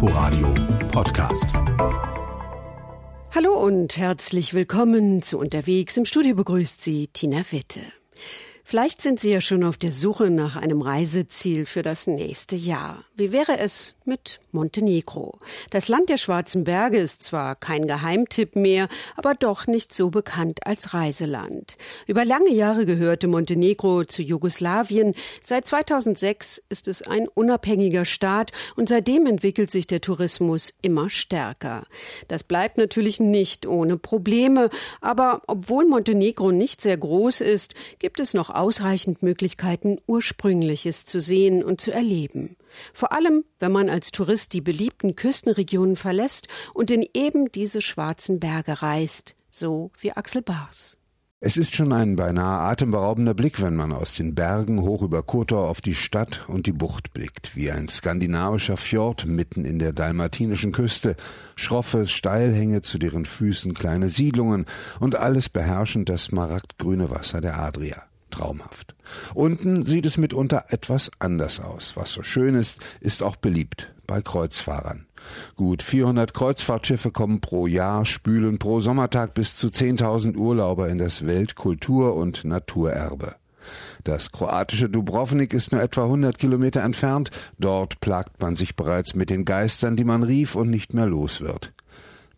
Inforadio Podcast. Hallo und herzlich willkommen zu Unterwegs. Im Studio begrüßt Sie Tina Witte. Vielleicht sind Sie ja schon auf der Suche nach einem Reiseziel für das nächste Jahr. Wie wäre es mit Montenegro? Das Land der schwarzen Berge ist zwar kein Geheimtipp mehr, aber doch nicht so bekannt als Reiseland. Über lange Jahre gehörte Montenegro zu Jugoslawien. Seit 2006 ist es ein unabhängiger Staat und seitdem entwickelt sich der Tourismus immer stärker. Das bleibt natürlich nicht ohne Probleme, aber obwohl Montenegro nicht sehr groß ist, gibt es noch ausreichend Möglichkeiten, Ursprüngliches zu sehen und zu erleben. Vor allem, wenn man als Tourist die beliebten Küstenregionen verlässt und in eben diese schwarzen Berge reist, so wie Axel Bars. Es ist schon ein beinahe atemberaubender Blick, wenn man aus den Bergen hoch über Kotor auf die Stadt und die Bucht blickt, wie ein skandinavischer Fjord mitten in der dalmatinischen Küste, schroffe Steilhänge, zu deren Füßen kleine Siedlungen und alles beherrschend das smaragdgrüne Wasser der Adria traumhaft. Unten sieht es mitunter etwas anders aus. Was so schön ist, ist auch beliebt bei Kreuzfahrern. Gut 400 Kreuzfahrtschiffe kommen pro Jahr, spülen pro Sommertag bis zu 10.000 Urlauber in das Weltkultur- und Naturerbe. Das kroatische Dubrovnik ist nur etwa 100 Kilometer entfernt. Dort plagt man sich bereits mit den Geistern, die man rief und nicht mehr los wird.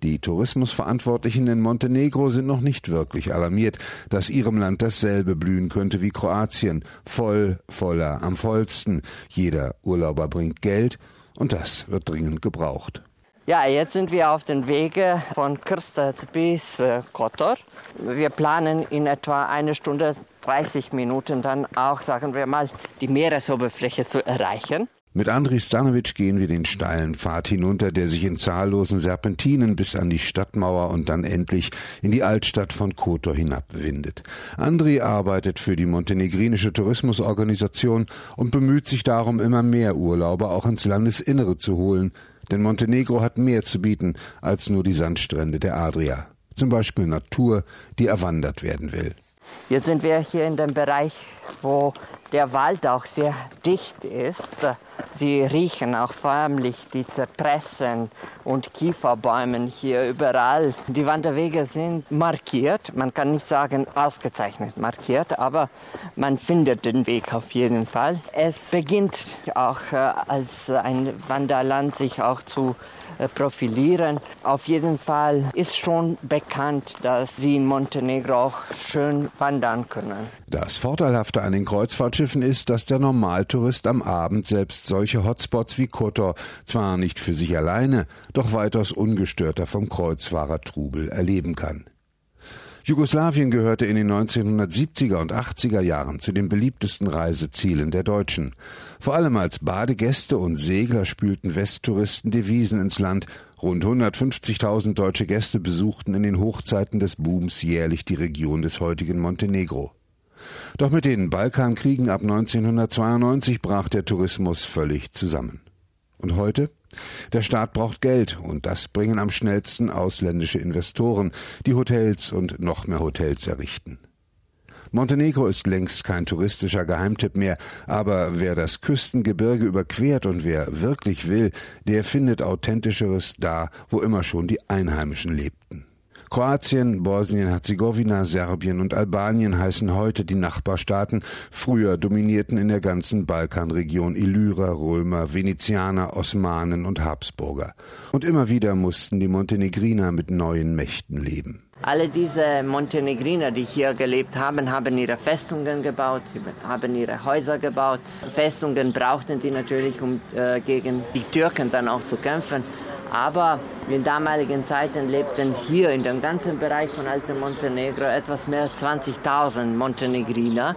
Die Tourismusverantwortlichen in Montenegro sind noch nicht wirklich alarmiert, dass ihrem Land dasselbe blühen könnte wie Kroatien. Voll, voller, am vollsten. Jeder Urlauber bringt Geld und das wird dringend gebraucht. Ja, jetzt sind wir auf dem Wege von Krstac bis äh, Kotor. Wir planen in etwa eine Stunde 30 Minuten dann auch, sagen wir mal, die Meeresoberfläche zu erreichen. Mit Andri Stanovic gehen wir den steilen Pfad hinunter, der sich in zahllosen Serpentinen bis an die Stadtmauer und dann endlich in die Altstadt von Kotor hinabwindet. Andri arbeitet für die montenegrinische Tourismusorganisation und bemüht sich darum, immer mehr Urlauber auch ins Landesinnere zu holen, denn Montenegro hat mehr zu bieten als nur die Sandstrände der Adria. Zum Beispiel Natur, die erwandert werden will. Jetzt sind wir hier in dem Bereich, wo der Wald auch sehr dicht ist. Sie riechen auch förmlich die Zypressen und Kieferbäumen hier überall. Die Wanderwege sind markiert. Man kann nicht sagen ausgezeichnet markiert, aber man findet den Weg auf jeden Fall. Es beginnt auch äh, als ein Wanderland sich auch zu profilieren. Auf jeden Fall ist schon bekannt, dass sie in Montenegro auch schön wandern können. Das Vorteilhafte an den Kreuzfahrtschiffen ist, dass der Normaltourist am Abend selbst solche Hotspots wie Kotor zwar nicht für sich alleine, doch weitaus ungestörter vom Kreuzfahrertrubel erleben kann. Jugoslawien gehörte in den 1970er und 80er Jahren zu den beliebtesten Reisezielen der Deutschen. Vor allem als Badegäste und Segler spülten Westtouristen Devisen ins Land. Rund 150.000 deutsche Gäste besuchten in den Hochzeiten des Booms jährlich die Region des heutigen Montenegro. Doch mit den Balkankriegen ab 1992 brach der Tourismus völlig zusammen. Und heute? Der Staat braucht Geld und das bringen am schnellsten ausländische Investoren, die Hotels und noch mehr Hotels errichten. Montenegro ist längst kein touristischer Geheimtipp mehr, aber wer das Küstengebirge überquert und wer wirklich will, der findet authentischeres da, wo immer schon die Einheimischen lebten. Kroatien, Bosnien-Herzegowina, Serbien und Albanien heißen heute die Nachbarstaaten. Früher dominierten in der ganzen Balkanregion Illyrer, Römer, Venezianer, Osmanen und Habsburger. Und immer wieder mussten die Montenegriner mit neuen Mächten leben. Alle diese Montenegriner, die hier gelebt haben, haben ihre Festungen gebaut, haben ihre Häuser gebaut. Festungen brauchten die natürlich, um äh, gegen die Türken dann auch zu kämpfen. Aber in damaligen Zeiten lebten hier in dem ganzen Bereich von Altem Montenegro etwas mehr als 20.000 Montenegriner.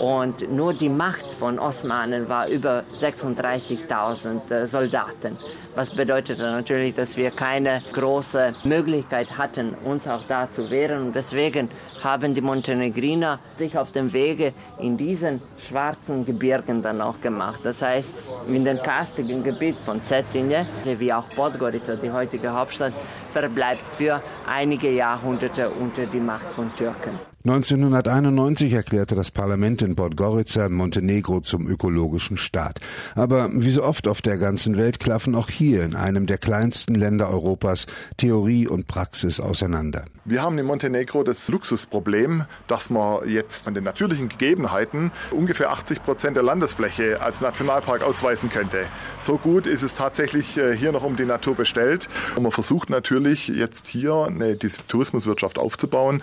Und nur die Macht von Osmanen war über 36.000 äh, Soldaten. Was bedeutete natürlich, dass wir keine große Möglichkeit hatten, uns auch da zu wehren. Und deswegen haben die Montenegriner sich auf dem Wege in diesen schwarzen Gebirgen dann auch gemacht. Das heißt, in dem karstigen Gebiet von Cetinje, wie auch Podgorica, die heutige Hauptstadt, verbleibt für einige Jahrhunderte unter die Macht von Türken. 1991 erklärte das Parlament in Podgorica Montenegro zum ökologischen Staat. Aber wie so oft auf der ganzen Welt klaffen auch hier in einem der kleinsten Länder Europas Theorie und Praxis auseinander. Wir haben in Montenegro das Luxusproblem, dass man jetzt an den natürlichen Gegebenheiten ungefähr 80 Prozent der Landesfläche als Nationalpark ausweisen könnte. So gut ist es tatsächlich äh, hier noch um die Natur bestellt. Und man versucht natürlich jetzt hier eine, diese Tourismuswirtschaft aufzubauen,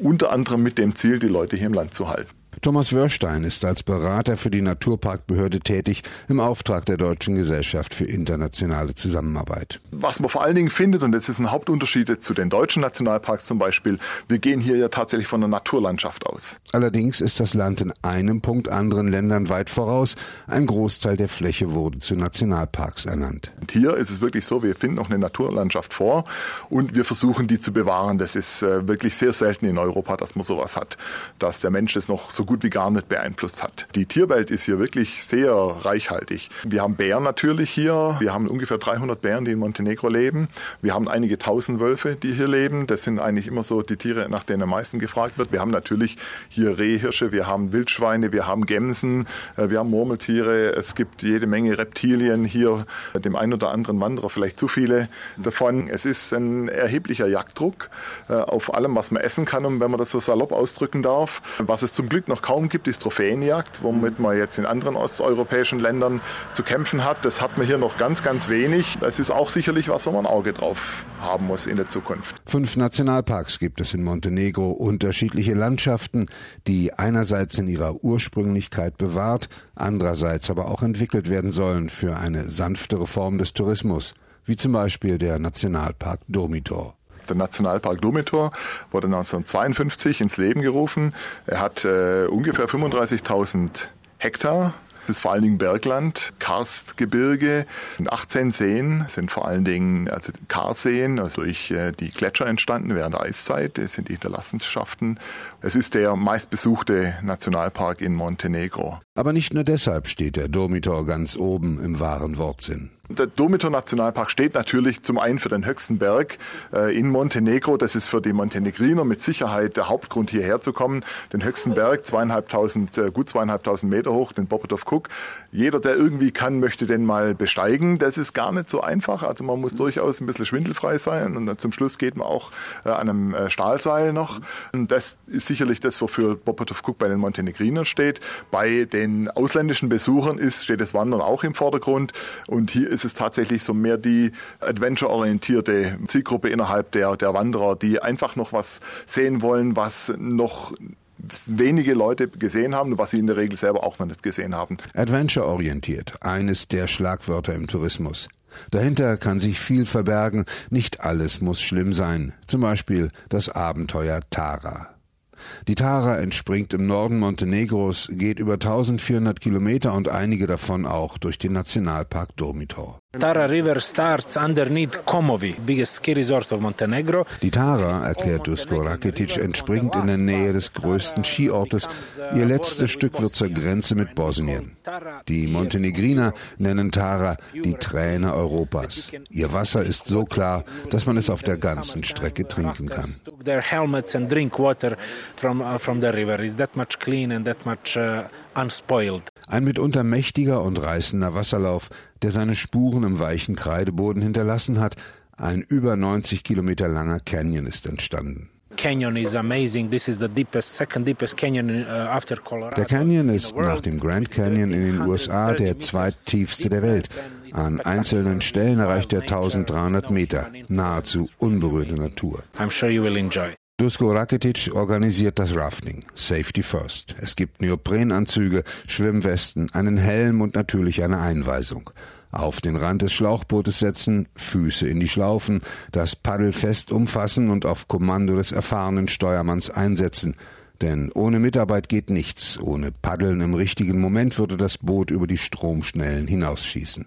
unter anderem mit dem Ziel, die Leute hier im Land zu halten. Thomas Wörstein ist als Berater für die Naturparkbehörde tätig im Auftrag der Deutschen Gesellschaft für internationale Zusammenarbeit. Was man vor allen Dingen findet, und das ist ein Hauptunterschied zu den deutschen Nationalparks zum Beispiel, wir gehen hier ja tatsächlich von der Naturlandschaft aus. Allerdings ist das Land in einem Punkt anderen Ländern weit voraus. Ein Großteil der Fläche wurde zu Nationalparks ernannt. Und hier ist es wirklich so, wir finden noch eine Naturlandschaft vor und wir versuchen die zu bewahren. Das ist äh, wirklich sehr selten in Europa, dass man sowas hat, dass der Mensch das noch so gut gut wie gar nicht beeinflusst hat. Die Tierwelt ist hier wirklich sehr reichhaltig. Wir haben Bären natürlich hier. Wir haben ungefähr 300 Bären, die in Montenegro leben. Wir haben einige tausend Wölfe, die hier leben. Das sind eigentlich immer so die Tiere, nach denen am meisten gefragt wird. Wir haben natürlich hier Rehhirsche, wir haben Wildschweine, wir haben Gämsen, äh, wir haben Murmeltiere. Es gibt jede Menge Reptilien hier. Dem einen oder anderen Wanderer vielleicht zu viele davon. Es ist ein erheblicher Jagddruck äh, auf allem, was man essen kann, wenn man das so salopp ausdrücken darf. Was es zum Glück noch kaum gibt, ist Trophäenjagd, womit man jetzt in anderen osteuropäischen Ländern zu kämpfen hat. Das hat man hier noch ganz, ganz wenig. Das ist auch sicherlich was, wo man ein Auge drauf haben muss in der Zukunft. Fünf Nationalparks gibt es in Montenegro, unterschiedliche Landschaften, die einerseits in ihrer Ursprünglichkeit bewahrt, andererseits aber auch entwickelt werden sollen für eine sanftere Form des Tourismus, wie zum Beispiel der Nationalpark Domitor. Der Nationalpark Domitor wurde 1952 ins Leben gerufen. Er hat äh, ungefähr 35.000 Hektar das ist vor allen Dingen Bergland, Karstgebirge. Und 18 Seen sind vor allen Dingen also Karseen, also durch äh, die Gletscher entstanden während der Eiszeit. Das sind die Hinterlassenschaften. Es ist der meistbesuchte Nationalpark in Montenegro. Aber nicht nur deshalb steht der Domitor ganz oben im wahren Wortsinn. Der Domitor Nationalpark steht natürlich zum einen für den höchsten Berg äh, in Montenegro. Das ist für die Montenegriner mit Sicherheit der Hauptgrund hierher zu kommen. Den höchsten Berg, zweieinhalbtausend, äh, gut zweieinhalbtausend Meter hoch, den Bobotov Cook. Jeder, der irgendwie kann, möchte den mal besteigen. Das ist gar nicht so einfach. Also man muss durchaus ein bisschen schwindelfrei sein und zum Schluss geht man auch äh, an einem Stahlseil noch. Und das ist sicherlich das, wofür Bobotov Cook bei den Montenegrinern steht. Bei den ausländischen Besuchern ist, steht das Wandern auch im Vordergrund. Und hier ist es tatsächlich so mehr die adventure-orientierte Zielgruppe innerhalb der, der Wanderer, die einfach noch was sehen wollen, was noch wenige Leute gesehen haben, was sie in der Regel selber auch noch nicht gesehen haben. Adventure-orientiert, eines der Schlagwörter im Tourismus. Dahinter kann sich viel verbergen, nicht alles muss schlimm sein, zum Beispiel das Abenteuer Tara. Die Tara entspringt im Norden Montenegros, geht über 1400 Kilometer und einige davon auch durch den Nationalpark Domitor. Tara River starts underneath Komovi, biggest ski resort of Montenegro. Die Tara, erklärt Dusko Rakitic, entspringt in der Nähe des größten Skiortes. Ihr letztes Stück wird zur Grenze mit Bosnien. Die Montenegriner nennen Tara die Träne Europas. Ihr Wasser ist so klar, dass man es auf der ganzen Strecke trinken kann. Their helmets and drink water from, uh, from the river is that much clean and that much uh. Ein mitunter mächtiger und reißender Wasserlauf, der seine Spuren im weichen Kreideboden hinterlassen hat, ein über 90 Kilometer langer Canyon ist entstanden. Uh. Der Canyon ist nach dem Grand Canyon in den USA der zweittiefste der Welt. An einzelnen Stellen erreicht er 1300 Meter, nahezu unberührte Natur. I'm sure you will enjoy. Dusko Rakitic organisiert das Rafting. Safety first. Es gibt Neoprenanzüge, Schwimmwesten, einen Helm und natürlich eine Einweisung. Auf den Rand des Schlauchbootes setzen, Füße in die Schlaufen, das Paddel fest umfassen und auf Kommando des erfahrenen Steuermanns einsetzen. Denn ohne Mitarbeit geht nichts. Ohne Paddeln im richtigen Moment würde das Boot über die Stromschnellen hinausschießen.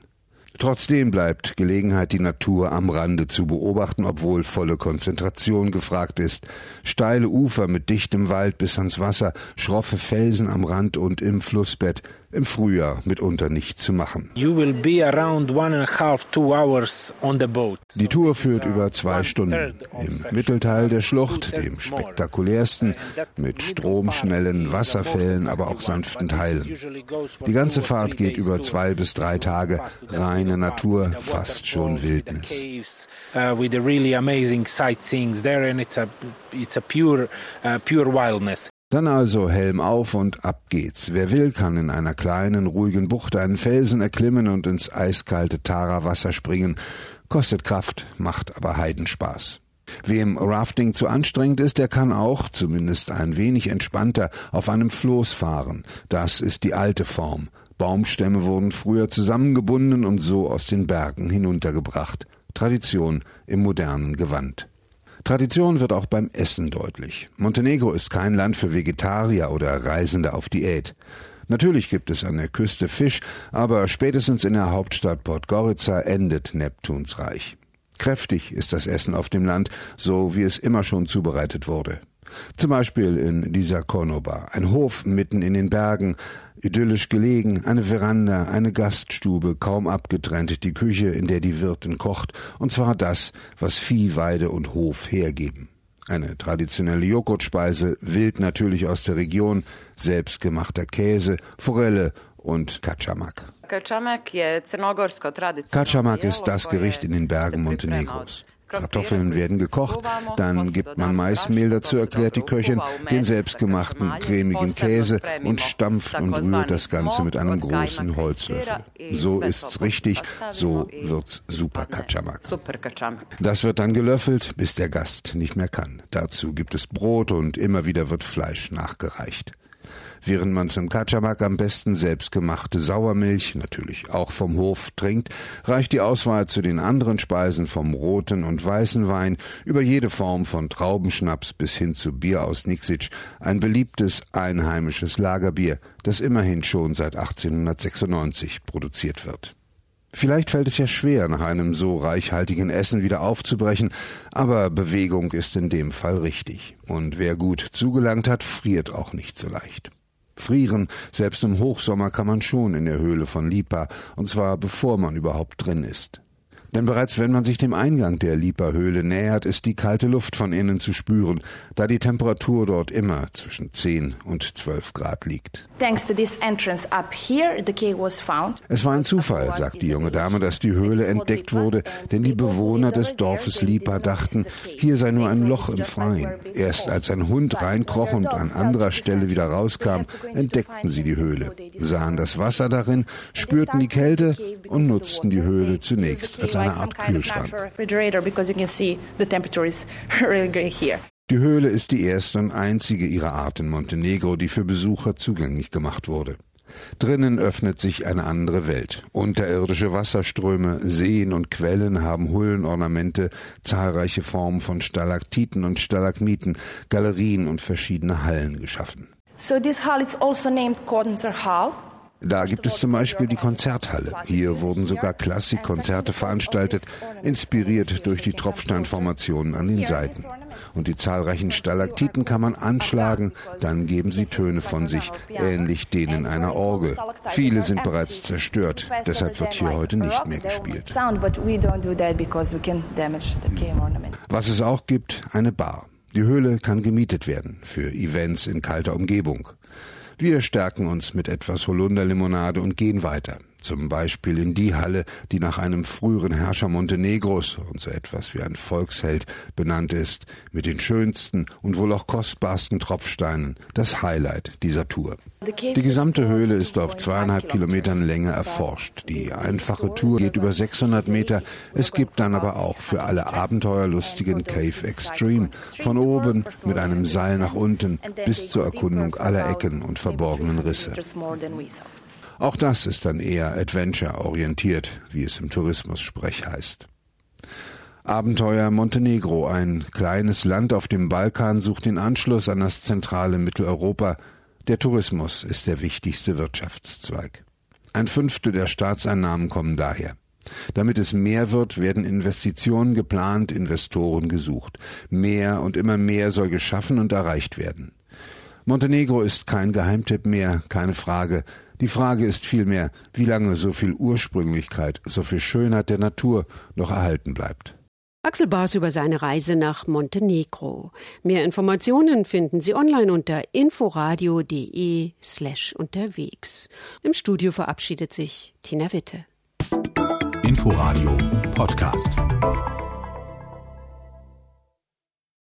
Trotzdem bleibt Gelegenheit, die Natur am Rande zu beobachten, obwohl volle Konzentration gefragt ist. Steile Ufer mit dichtem Wald bis ans Wasser, schroffe Felsen am Rand und im Flussbett. Im Frühjahr mitunter nicht zu machen. Die Tour führt über zwei Stunden. Im Mittelteil der Schlucht, dem spektakulärsten, mit stromschnellen Wasserfällen, aber auch sanften Teilen. Die ganze Fahrt geht über zwei bis drei Tage. Reine Natur, fast schon Wildnis. Uh, with really amazing sightseeing there and it's a, it's a pure, uh, pure wildness. Dann also Helm auf und ab geht's. Wer will, kann in einer kleinen, ruhigen Bucht einen Felsen erklimmen und ins eiskalte Tara-Wasser springen. Kostet Kraft, macht aber Heidenspaß. Wem Rafting zu anstrengend ist, der kann auch, zumindest ein wenig entspannter, auf einem Floß fahren. Das ist die alte Form. Baumstämme wurden früher zusammengebunden und so aus den Bergen hinuntergebracht. Tradition im modernen Gewand. Tradition wird auch beim Essen deutlich. Montenegro ist kein Land für Vegetarier oder Reisende auf Diät. Natürlich gibt es an der Küste Fisch, aber spätestens in der Hauptstadt Podgorica endet Neptuns Reich. Kräftig ist das Essen auf dem Land, so wie es immer schon zubereitet wurde. Zum Beispiel in dieser Konoba, ein Hof mitten in den Bergen, idyllisch gelegen, eine Veranda, eine Gaststube, kaum abgetrennt, die Küche, in der die Wirtin kocht, und zwar das, was Vieh, Weide und Hof hergeben. Eine traditionelle Joghurtspeise, wild natürlich aus der Region, selbstgemachter Käse, Forelle und Kačamak. Kačamak ist das Gericht in den Bergen Montenegros. Kartoffeln werden gekocht, dann gibt man Maismehl dazu, erklärt die Köchin, den selbstgemachten cremigen Käse und stampft und rührt das Ganze mit einem großen Holzlöffel. So ist's richtig, so wird's super Kaczamak. Das wird dann gelöffelt, bis der Gast nicht mehr kann. Dazu gibt es Brot und immer wieder wird Fleisch nachgereicht während man zum Kaczabak am besten selbstgemachte Sauermilch, natürlich auch vom Hof, trinkt, reicht die Auswahl zu den anderen Speisen vom roten und weißen Wein über jede Form von Traubenschnaps bis hin zu Bier aus Niksic, ein beliebtes einheimisches Lagerbier, das immerhin schon seit 1896 produziert wird. Vielleicht fällt es ja schwer, nach einem so reichhaltigen Essen wieder aufzubrechen, aber Bewegung ist in dem Fall richtig. Und wer gut zugelangt hat, friert auch nicht so leicht. Frieren, selbst im Hochsommer kann man schon in der Höhle von Lipa, und zwar bevor man überhaupt drin ist. Denn bereits wenn man sich dem Eingang der Lipa-Höhle nähert, ist die kalte Luft von innen zu spüren, da die Temperatur dort immer zwischen 10 und 12 Grad liegt. Es war ein Zufall, sagt die junge Dame, dass die Höhle entdeckt wurde, denn die Bewohner des Dorfes Lipa dachten, hier sei nur ein Loch im Freien. Erst als ein Hund reinkroch und an anderer Stelle wieder rauskam, entdeckten sie die Höhle, sahen das Wasser darin, spürten die Kälte und nutzten die Höhle zunächst als eine Art Kühlschrank. Die Höhle ist die erste und einzige ihrer Art in Montenegro, die für Besucher zugänglich gemacht wurde. Drinnen öffnet sich eine andere Welt. Unterirdische Wasserströme, Seen und Quellen haben Hullenornamente, zahlreiche Formen von Stalaktiten und Stalagmiten, Galerien und verschiedene Hallen geschaffen. So this hall is also named Cordenzer Hall. Da gibt es zum Beispiel die Konzerthalle. Hier wurden sogar Klassikkonzerte veranstaltet, inspiriert durch die Tropfsteinformationen an den Seiten. Und die zahlreichen Stalaktiten kann man anschlagen, dann geben sie Töne von sich, ähnlich denen einer Orgel. Viele sind bereits zerstört, deshalb wird hier heute nicht mehr gespielt. Was es auch gibt, eine Bar. Die Höhle kann gemietet werden für Events in kalter Umgebung. Wir stärken uns mit etwas Holunderlimonade und gehen weiter. Zum Beispiel in die Halle, die nach einem früheren Herrscher Montenegros und so etwas wie ein Volksheld benannt ist, mit den schönsten und wohl auch kostbarsten Tropfsteinen, das Highlight dieser Tour. Die gesamte Höhle ist auf zweieinhalb Kilometern Länge erforscht. Die einfache Tour geht über 600 Meter. Es gibt dann aber auch für alle abenteuerlustigen Cave Extreme, von oben mit einem Seil nach unten bis zur Erkundung aller Ecken und verborgenen Risse. Auch das ist dann eher adventure-orientiert, wie es im Tourismus-Sprech heißt. Abenteuer Montenegro, ein kleines Land auf dem Balkan, sucht den Anschluss an das zentrale Mitteleuropa. Der Tourismus ist der wichtigste Wirtschaftszweig. Ein Fünftel der Staatseinnahmen kommen daher. Damit es mehr wird, werden Investitionen geplant, Investoren gesucht. Mehr und immer mehr soll geschaffen und erreicht werden. Montenegro ist kein Geheimtipp mehr, keine Frage. Die Frage ist vielmehr, wie lange so viel Ursprünglichkeit, so viel Schönheit der Natur noch erhalten bleibt. Axel Baas über seine Reise nach Montenegro. Mehr Informationen finden Sie online unter inforadio.de slash unterwegs. Im Studio verabschiedet sich Tina Witte. Inforadio Podcast.